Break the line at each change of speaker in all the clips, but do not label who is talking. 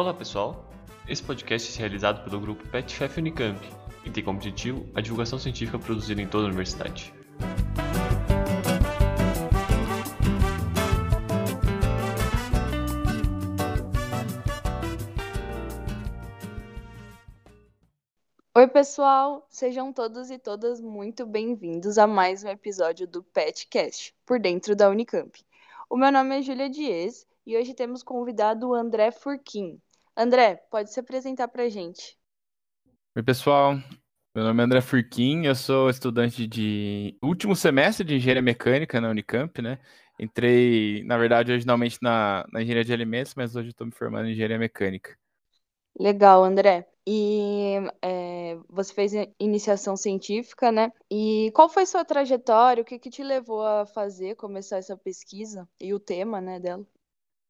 Olá pessoal, esse podcast é realizado pelo grupo PetFef Unicamp e tem como objetivo a divulgação científica produzida em toda a universidade.
Oi, pessoal! Sejam todos e todas muito bem-vindos a mais um episódio do PetCast, por dentro da Unicamp. O meu nome é Júlia Dias e hoje temos convidado o André Furquim. André, pode se apresentar para a gente.
Oi, pessoal. Meu nome é André Furquim, eu sou estudante de último semestre de engenharia mecânica na Unicamp, né? Entrei, na verdade, originalmente na, na engenharia de alimentos, mas hoje estou me formando em engenharia mecânica.
Legal, André. E é, você fez iniciação científica, né? E qual foi sua trajetória? O que, que te levou a fazer, começar essa pesquisa e o tema, né, dela?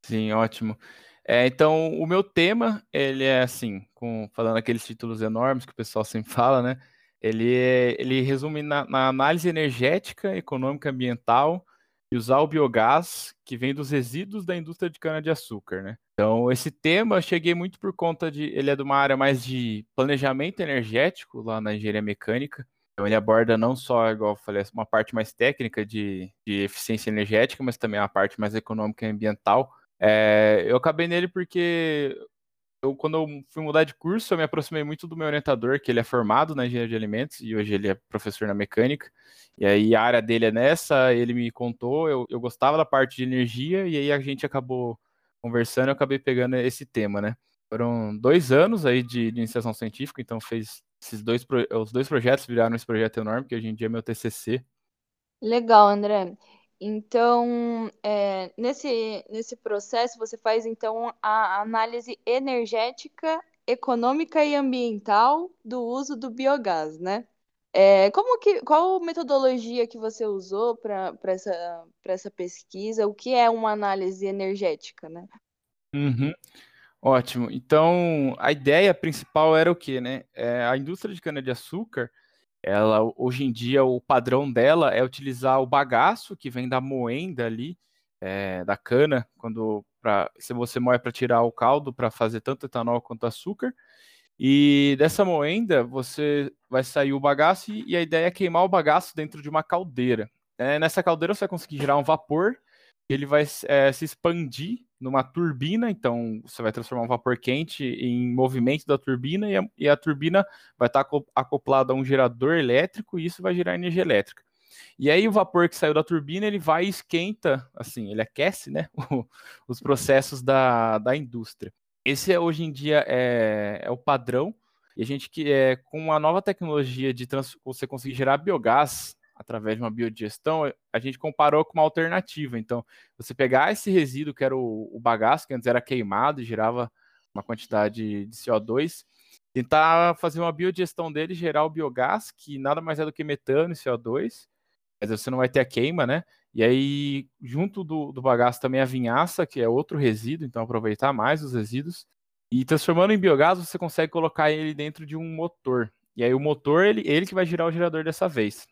Sim, ótimo. É, então, o meu tema, ele é assim, com, falando aqueles títulos enormes que o pessoal sempre fala, né? Ele, é, ele resume na, na análise energética, econômica, ambiental e usar o biogás que vem dos resíduos da indústria de cana-de-açúcar, né? Então, esse tema eu cheguei muito por conta de. Ele é de uma área mais de planejamento energético, lá na engenharia mecânica. Então, ele aborda não só, igual eu falei, uma parte mais técnica de, de eficiência energética, mas também a parte mais econômica e ambiental. É, eu acabei nele porque eu, quando eu fui mudar de curso, eu me aproximei muito do meu orientador, que ele é formado na engenharia de alimentos e hoje ele é professor na mecânica. E aí a área dele é nessa, ele me contou, eu, eu gostava da parte de energia e aí a gente acabou conversando, eu acabei pegando esse tema, né? Foram dois anos aí de, de iniciação científica, então fez esses dois, os dois projetos viraram esse projeto enorme, que hoje em dia é meu TCC.
Legal, André. Então, é, nesse, nesse processo, você faz então a análise energética, econômica e ambiental do uso do biogás, né? É, como que, qual metodologia que você usou para essa, essa pesquisa? O que é uma análise energética, né?
Uhum. Ótimo. Então, a ideia principal era o quê, né? É, a indústria de cana-de-açúcar, ela hoje em dia o padrão dela é utilizar o bagaço que vem da moenda ali, é, da cana, quando pra, se você moe para tirar o caldo para fazer tanto etanol quanto açúcar. E dessa moenda você vai sair o bagaço e a ideia é queimar o bagaço dentro de uma caldeira. É, nessa caldeira você vai conseguir gerar um vapor, ele vai é, se expandir numa turbina, então você vai transformar um vapor quente em movimento da turbina e a, e a turbina vai estar acoplada a um gerador elétrico e isso vai gerar energia elétrica. E aí o vapor que saiu da turbina, ele vai e esquenta, assim, ele aquece, né, os processos da, da indústria. Esse é, hoje em dia é, é o padrão. E a gente que é com a nova tecnologia de trans, você conseguir gerar biogás através de uma biodigestão, a gente comparou com uma alternativa. Então, você pegar esse resíduo que era o, o bagaço, que antes era queimado e gerava uma quantidade de CO2, tentar fazer uma biodigestão dele, gerar o biogás, que nada mais é do que metano e CO2, mas você não vai ter a queima, né? E aí, junto do, do bagaço também a vinhaça, que é outro resíduo, então aproveitar mais os resíduos. E transformando em biogás, você consegue colocar ele dentro de um motor. E aí o motor, ele, ele que vai girar o gerador dessa vez.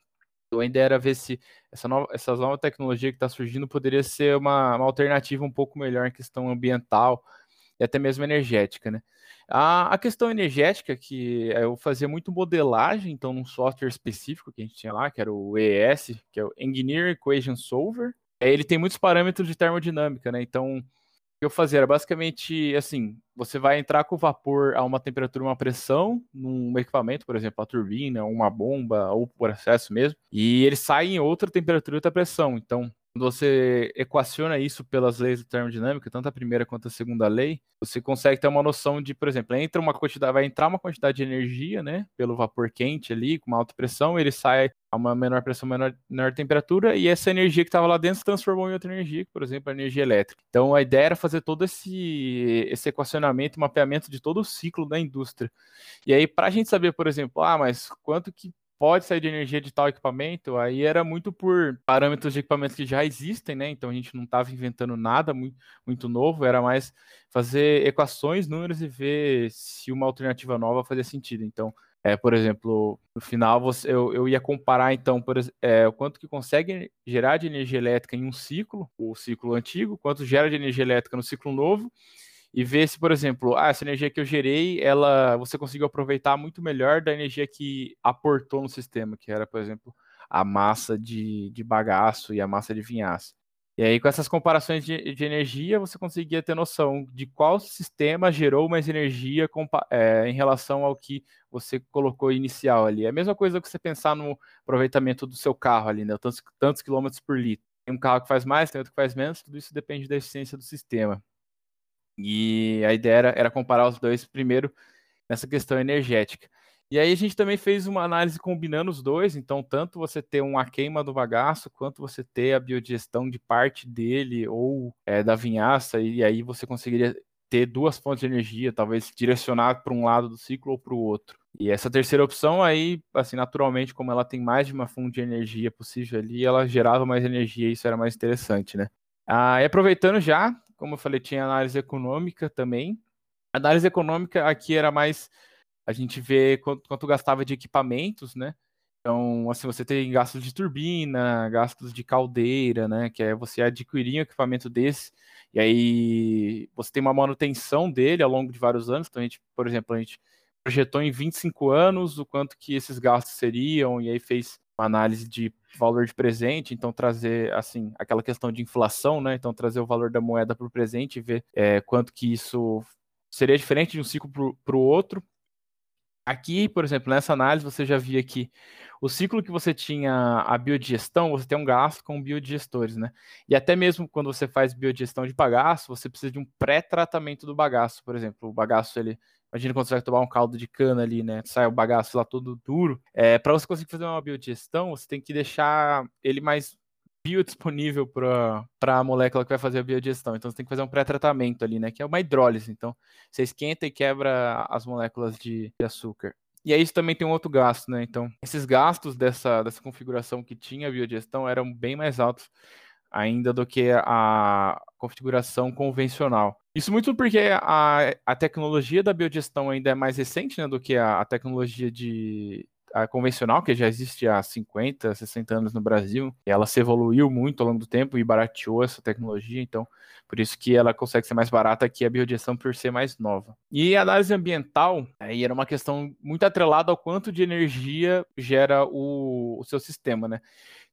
A ideia era ver se essa nova, essa tecnologia que está surgindo poderia ser uma, uma alternativa um pouco melhor em questão ambiental e até mesmo energética, né? A, a questão energética, que eu fazia muito modelagem, então, num software específico que a gente tinha lá, que era o EES, que é o Engineer Equation Solver. Ele tem muitos parâmetros de termodinâmica, né? Então, eu fazia era basicamente assim: você vai entrar com o vapor a uma temperatura, uma pressão, num equipamento, por exemplo, a turbina, uma bomba, ou o processo mesmo, e ele sai em outra temperatura e outra pressão. Então, quando você equaciona isso pelas leis da termodinâmica, tanto a primeira quanto a segunda lei, você consegue ter uma noção de, por exemplo, entra uma quantidade, vai entrar uma quantidade de energia, né, pelo vapor quente ali, com uma alta pressão, ele sai a uma menor pressão, menor, menor temperatura, e essa energia que estava lá dentro se transformou em outra energia, por exemplo, a energia elétrica. Então a ideia era fazer todo esse, esse equacionamento, mapeamento de todo o ciclo da indústria. E aí, para a gente saber, por exemplo, ah, mas quanto que pode sair de energia de tal equipamento, aí era muito por parâmetros de equipamentos que já existem, né? Então a gente não estava inventando nada muito, novo, era mais fazer equações, números e ver se uma alternativa nova fazia sentido. Então, é, por exemplo, no final você, eu, eu ia comparar então por, é, o quanto que consegue gerar de energia elétrica em um ciclo, o ciclo antigo, quanto gera de energia elétrica no ciclo novo, e ver se, por exemplo, ah, essa energia que eu gerei, ela você conseguiu aproveitar muito melhor da energia que aportou no sistema, que era, por exemplo, a massa de, de bagaço e a massa de vinhaça. E aí, com essas comparações de, de, energia, você conseguia ter noção de qual sistema gerou mais energia é, em relação ao que você colocou inicial ali. É a mesma coisa que você pensar no aproveitamento do seu carro ali, né? Tantos, tantos quilômetros por litro. Tem um carro que faz mais, tem outro que faz menos, tudo isso depende da eficiência do sistema. E a ideia era, era comparar os dois primeiro nessa questão energética. E aí a gente também fez uma análise combinando os dois, então tanto você ter uma queima do bagaço, quanto você ter a biodigestão de parte dele ou é, da vinhaça, e aí você conseguiria ter duas fontes de energia, talvez direcionar para um lado do ciclo ou para o outro. E essa terceira opção aí, assim, naturalmente, como ela tem mais de uma fonte de energia possível ali, ela gerava mais energia e isso era mais interessante, né? Ah, e aproveitando já, como eu falei, tinha análise econômica também. A análise econômica aqui era mais a gente vê quanto, quanto gastava de equipamentos, né? Então, assim, você tem gastos de turbina, gastos de caldeira, né? Que é você adquirir um equipamento desse, e aí você tem uma manutenção dele ao longo de vários anos. Então, a gente, por exemplo, a gente projetou em 25 anos o quanto que esses gastos seriam, e aí fez uma análise de valor de presente, então trazer, assim, aquela questão de inflação, né? Então, trazer o valor da moeda para o presente e ver é, quanto que isso seria diferente de um ciclo para o outro. Aqui, por exemplo, nessa análise, você já via que o ciclo que você tinha a biodigestão, você tem um gasto com biodigestores, né? E até mesmo quando você faz biodigestão de bagaço, você precisa de um pré-tratamento do bagaço, por exemplo. O bagaço, ele. Imagina quando você vai tomar um caldo de cana ali, né? Sai o bagaço lá todo duro. É, para você conseguir fazer uma biodigestão, você tem que deixar ele mais biodisponível para a molécula que vai fazer a biodigestão. Então você tem que fazer um pré-tratamento ali, né? Que é uma hidrólise. Então você esquenta e quebra as moléculas de, açúcar. E aí isso também tem um outro gasto, né? Então, esses gastos dessa, dessa configuração que tinha a biodigestão eram bem mais altos ainda do que a configuração convencional. Isso muito porque a, a tecnologia da biodigestão ainda é mais recente né, do que a, a tecnologia de, a convencional, que já existe há 50, 60 anos no Brasil, ela se evoluiu muito ao longo do tempo e barateou essa tecnologia, então por isso que ela consegue ser mais barata que a biodigestão por ser mais nova. E a análise ambiental, aí era uma questão muito atrelada ao quanto de energia gera o, o seu sistema, né?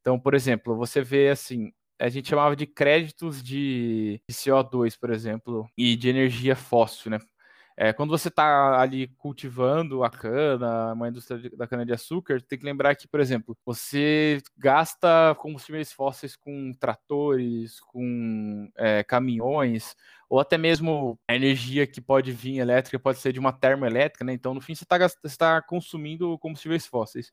Então, por exemplo, você vê assim, a gente chamava de créditos de CO2, por exemplo, e de energia fóssil, né? É, quando você está ali cultivando a cana, uma indústria da cana-de-açúcar, tem que lembrar que, por exemplo, você gasta combustíveis fósseis com tratores, com é, caminhões, ou até mesmo a energia que pode vir elétrica pode ser de uma termoelétrica, né? Então, no fim, você está tá consumindo combustíveis fósseis.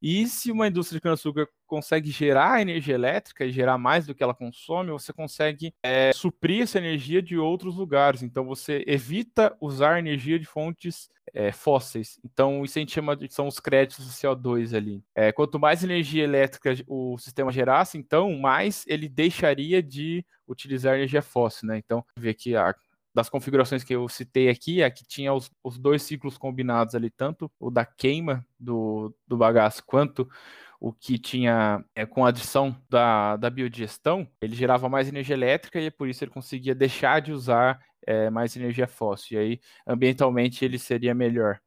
E se uma indústria de cana-açúcar consegue gerar energia elétrica e gerar mais do que ela consome, você consegue é, suprir essa energia de outros lugares. Então você evita usar energia de fontes é, fósseis. Então isso a gente chama de são os créditos de CO2 ali. É, quanto mais energia elétrica o sistema gerasse, então mais ele deixaria de utilizar energia fóssil, né? Então vê que a das configurações que eu citei aqui, é que tinha os, os dois ciclos combinados ali, tanto o da queima do, do bagaço quanto o que tinha é, com a adição da, da biodigestão, ele gerava mais energia elétrica e é por isso ele conseguia deixar de usar é, mais energia fóssil. E aí, ambientalmente, ele seria melhor.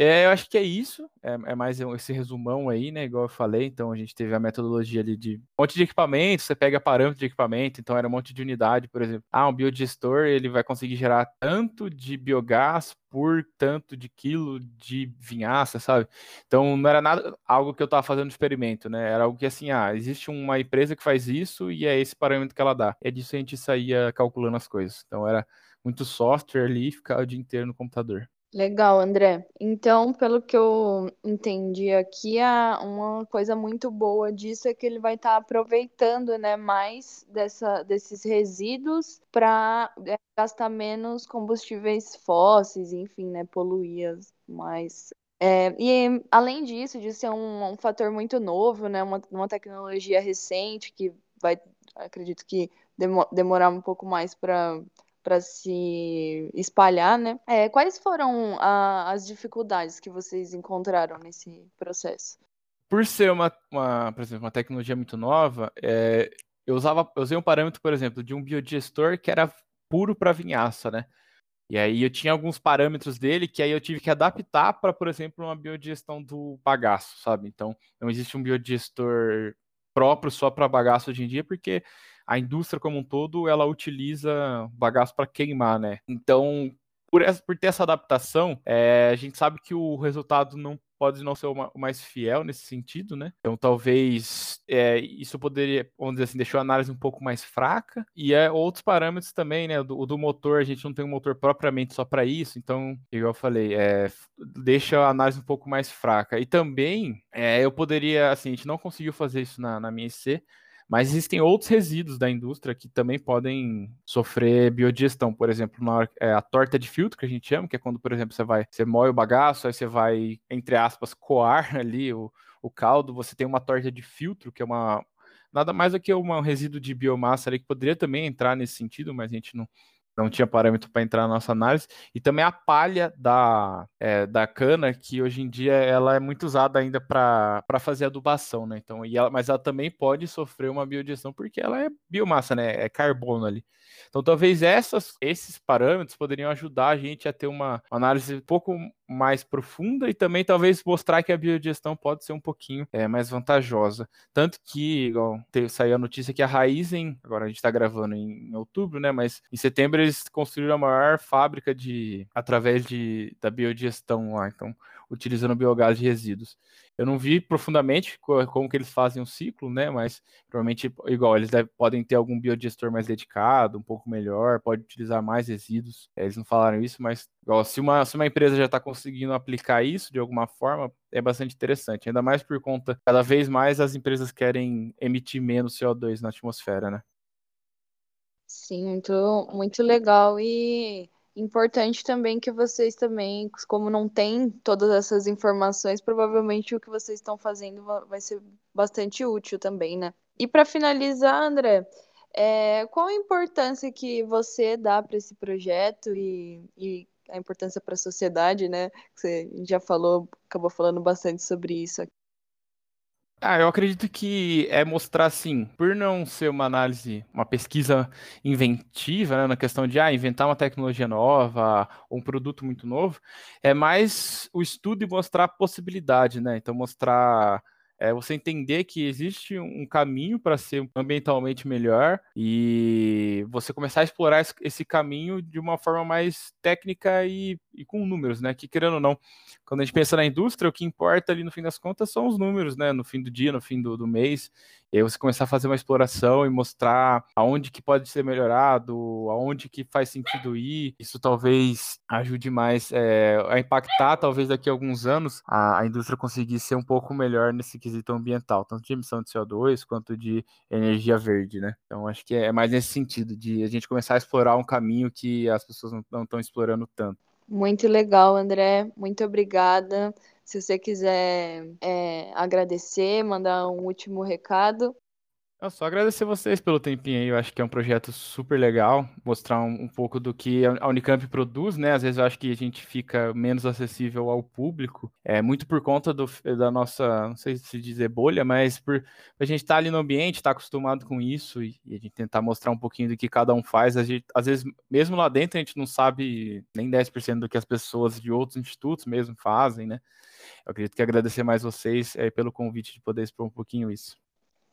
É, eu acho que é isso, é, é, mais esse resumão aí, né? Igual eu falei, então a gente teve a metodologia ali de um monte de equipamento, você pega parâmetro de equipamento, então era um monte de unidade, por exemplo. Ah, um biodigestor, ele vai conseguir gerar tanto de biogás por tanto de quilo de vinhaça, sabe? Então não era nada algo que eu estava fazendo experimento, né? Era algo que assim, ah, existe uma empresa que faz isso e é esse parâmetro que ela dá. É disso a gente saía calculando as coisas. Então era muito software ali e ficava o dia inteiro no computador.
Legal, André. Então, pelo que eu entendi aqui, uma coisa muito boa disso é que ele vai estar tá aproveitando, né, mais dessa, desses resíduos para é, gastar menos combustíveis fósseis, enfim, né, poluir mais. É, e além disso, de ser um, um fator muito novo, né, uma, uma tecnologia recente que vai, acredito que demorar um pouco mais para para se espalhar, né? É, quais foram a, as dificuldades que vocês encontraram nesse processo?
Por ser uma, uma por exemplo, uma tecnologia muito nova, é, eu usava, eu usei um parâmetro, por exemplo, de um biodigestor que era puro para vinhaça, né? E aí eu tinha alguns parâmetros dele que aí eu tive que adaptar para, por exemplo, uma biodigestão do bagaço, sabe? Então, não existe um biodigestor próprio só para bagaço hoje em dia, porque a indústria como um todo, ela utiliza bagaço para queimar, né? Então, por, essa, por ter essa adaptação, é, a gente sabe que o resultado não pode não ser o mais fiel nesse sentido, né? Então talvez é, isso poderia, vamos dizer assim, deixou a análise um pouco mais fraca. E é outros parâmetros também, né? O do, do motor, a gente não tem um motor propriamente só para isso, então, igual eu falei, é, deixa a análise um pouco mais fraca. E também é, eu poderia, assim, a gente não conseguiu fazer isso na, na minha IC, mas existem outros resíduos da indústria que também podem sofrer biodigestão. Por exemplo, na, é, a torta de filtro, que a gente chama, que é quando, por exemplo, você vai, você moe o bagaço, aí você vai, entre aspas, coar ali o, o caldo, você tem uma torta de filtro, que é uma. Nada mais do que um resíduo de biomassa ali que poderia também entrar nesse sentido, mas a gente não, não tinha parâmetro para entrar na nossa análise, e também a palha da, é, da cana, que hoje em dia ela é muito usada ainda para fazer adubação, né? Então, e ela, mas ela também pode sofrer uma biodigestão porque ela é biomassa, né? É carbono ali. Então, talvez essas, esses parâmetros poderiam ajudar a gente a ter uma análise um pouco mais profunda e também talvez mostrar que a biodigestão pode ser um pouquinho é, mais vantajosa. Tanto que, igual saiu a notícia que a Raizen, agora a gente está gravando em, outubro, né? Mas em setembro eles construíram a maior fábrica de através de, da biodigestão lá, então utilizando biogás de resíduos. Eu não vi profundamente como que eles fazem o ciclo, né? Mas provavelmente, igual, eles podem ter algum biodigestor mais dedicado, um pouco melhor, pode utilizar mais resíduos. É, eles não falaram isso, mas igual, se uma, se uma empresa já está conseguindo aplicar isso de alguma forma, é bastante interessante. Ainda mais por conta, cada vez mais as empresas querem emitir menos CO2 na atmosfera, né?
Sim, muito, muito legal. E Importante também que vocês também, como não tem todas essas informações, provavelmente o que vocês estão fazendo vai ser bastante útil também, né? E para finalizar, André, é, qual a importância que você dá para esse projeto e, e a importância para a sociedade, né? Você já falou, acabou falando bastante sobre isso aqui.
Ah, eu acredito que é mostrar assim, por não ser uma análise, uma pesquisa inventiva, né, na questão de ah, inventar uma tecnologia nova, ou um produto muito novo, é mais o estudo e mostrar a possibilidade, né? Então mostrar é você entender que existe um caminho para ser ambientalmente melhor e você começar a explorar esse caminho de uma forma mais técnica e, e, com números, né? Que querendo ou não, quando a gente pensa na indústria, o que importa ali no fim das contas são os números, né? No fim do dia, no fim do, do mês. E aí você começar a fazer uma exploração e mostrar aonde que pode ser melhorado, aonde que faz sentido ir. Isso talvez ajude mais é, a impactar, talvez daqui a alguns anos, a, a indústria conseguir ser um pouco melhor nesse quesito ambiental, tanto de emissão de CO2 quanto de energia verde, né? Então acho que é mais nesse sentido, de a gente começar a explorar um caminho que as pessoas não estão explorando tanto.
Muito legal, André. Muito obrigada. Se você quiser é, agradecer, mandar um último recado.
Eu só agradecer vocês pelo tempinho aí. Eu acho que é um projeto super legal, mostrar um, um, pouco do que a Unicamp produz, né? Às vezes eu acho que a gente fica menos acessível ao público, é muito por conta do, da nossa, não sei se dizer bolha, mas por a gente estar tá ali no ambiente, estar tá acostumado com isso e, e, a gente tentar mostrar um pouquinho do que cada um faz. A gente, às vezes, mesmo lá dentro, a gente não sabe nem 10% do que as pessoas de outros institutos mesmo fazem, né? Eu acredito que agradecer mais vocês é, pelo convite de poder expor um pouquinho isso.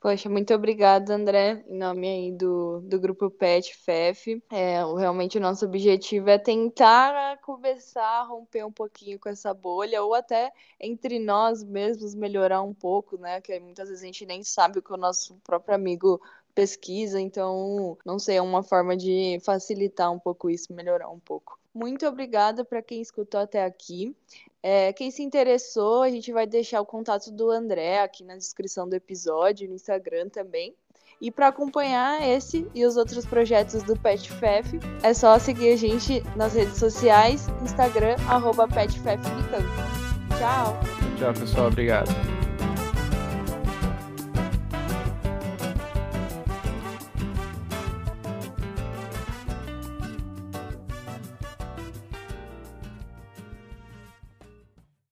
Poxa, muito obrigada, André, em nome aí do, do grupo PET FEF. É, realmente o nosso objetivo é tentar conversar, romper um pouquinho com essa bolha, ou até entre nós mesmos melhorar um pouco, né? Que muitas vezes a gente nem sabe o que o nosso próprio amigo pesquisa, então, não sei, é uma forma de facilitar um pouco isso, melhorar um pouco. Muito obrigada para quem escutou até aqui. É, quem se interessou, a gente vai deixar o contato do André aqui na descrição do episódio, no Instagram também. E para acompanhar esse e os outros projetos do PetFef, é só seguir a gente nas redes sociais, Instagram, arroba. Tchau!
Tchau, pessoal. Obrigado.